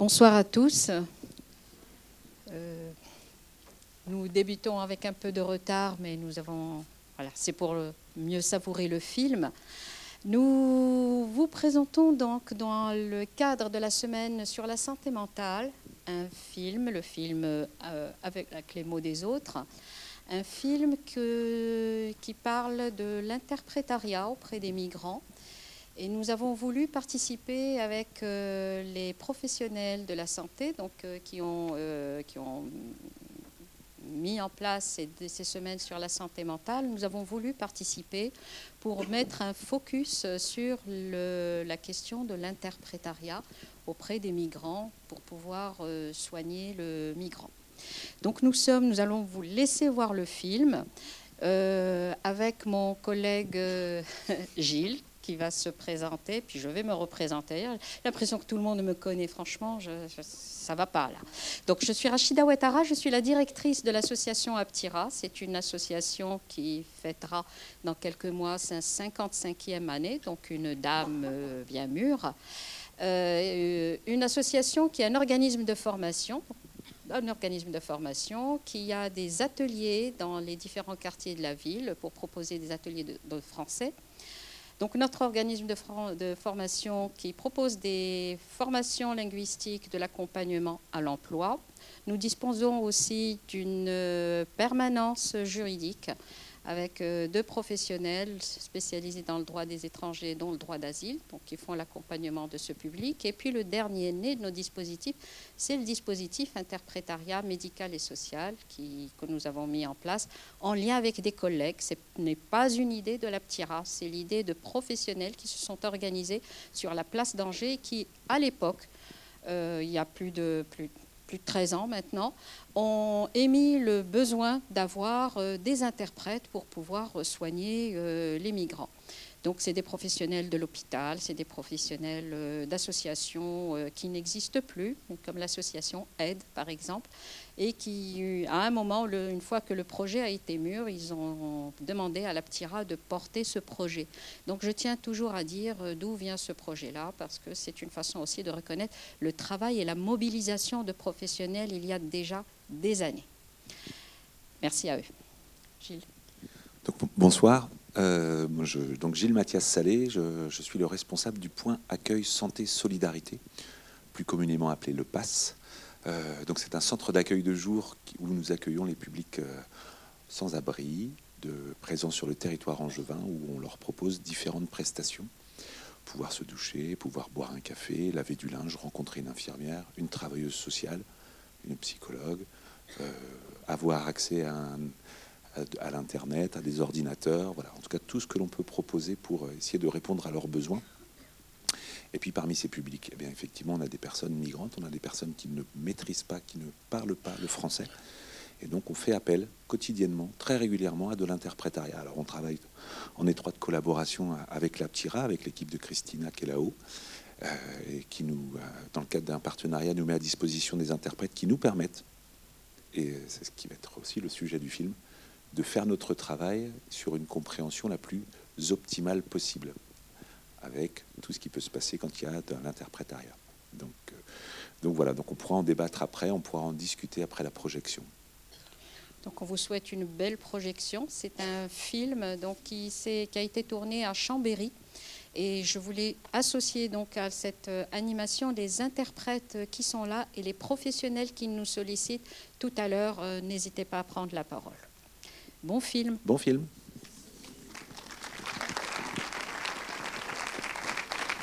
Bonsoir à tous. Euh, nous débutons avec un peu de retard, mais nous avons, voilà, c'est pour mieux savourer le film. Nous vous présentons donc dans le cadre de la semaine sur la santé mentale un film, le film euh, avec les mots des autres, un film qui parle de l'interprétariat auprès des migrants et nous avons voulu participer avec euh, les professionnels de la santé donc, euh, qui, ont, euh, qui ont mis en place ces, semaines sur la santé mentale. Nous avons voulu participer pour mettre un focus sur la question de l'interprétariat auprès des migrants pour pouvoir soigner le migrant. Donc nous sommes, nous allons vous laisser voir le film. Avec mon collègue Gilles, qui va se présenter, puis je vais me représenter. J'ai l'impression que tout le monde me connaît, franchement, je, ça va pas là. Donc je suis Rachida Ouettara, je suis la directrice de l'association Aptira. C'est une association qui fêtera dans quelques mois sa 55e année, donc une dame euh, bien mûre. Euh, une association qui est un organisme de formation un organisme de formation qui a des ateliers dans les différents quartiers de la ville pour proposer des ateliers de français. Donc notre organisme de, formation qui propose des formations linguistiques, de l'accompagnement à l'emploi. Nous disposons aussi d'une euh, permanence juridique avec euh, deux professionnels spécialisés dans le droit des étrangers, dont le droit d'asile, qui font l'accompagnement de ce public. Et puis le dernier né de nos dispositifs, c'est le dispositif interprétariat médical et social que nous avons mis en place en lien avec des collègues. Ce n'est pas une idée de la PTIRA, c'est l'idée de professionnels qui se sont organisés sur la place d'Angers qui, à l'époque, euh, il y a plus de, plus de 13 ans maintenant, ont émis le besoin d'avoir euh, des interprètes pour pouvoir soigner euh, les migrants. Donc c'est des professionnels de l'hôpital, c'est des professionnels euh, d'associations euh, qui n'existent plus, comme l'association Aide par exemple, et qui, à un moment, une fois que le projet a été mûr, ils ont demandé à la PTIRA de porter ce projet. Donc je tiens toujours à dire euh, d'où vient ce projet-là, parce que c'est une façon aussi de reconnaître le travail et la mobilisation de professionnels il y a déjà des années. Merci à eux. Gilles. Bonsoir. Euh, donc Gilles Mathias Salé, je, suis le responsable du point accueil santé solidarité, plus communément appelé le PASS. Euh, donc c'est un centre d'accueil de jour où nous accueillons les publics euh, sans abri, de présents sur le territoire angevin, où on leur propose différentes prestations. Pouvoir se doucher, pouvoir boire un café, laver du linge, rencontrer une infirmière, une travailleuse sociale, une psychologue, avoir accès à un, à l'Internet, à des ordinateurs, voilà, en tout cas tout ce que l'on peut proposer pour euh, essayer de répondre à leurs besoins. Et puis parmi ces publics, eh bien, effectivement, on a des personnes migrantes, on a des personnes qui ne maîtrisent pas, qui ne parlent pas le français. Et donc on fait appel quotidiennement, très régulièrement, à de l'interprétariat. Alors on travaille en étroite collaboration avec la PTIRA, avec l'équipe de Christina qui est là-haut, euh, et qui nous, euh, dans le cadre d'un partenariat, nous met à disposition des interprètes qui nous permettent, et c'est ce qui va être aussi le sujet du film, de faire notre travail sur une compréhension la plus optimale possible, avec tout ce qui peut se passer quand il y a de l'interprétariat. Donc, euh, donc voilà, donc on pourra en débattre après, on pourra en discuter après la projection. Donc on vous souhaite une belle projection. C'est un film donc, qui, qui a été tourné à Chambéry. Et je voulais associer donc à cette euh, animation les interprètes qui sont là et les professionnels qui nous sollicitent tout à l'heure. Euh, n'hésitez pas à prendre la parole. Bon film. Bon film.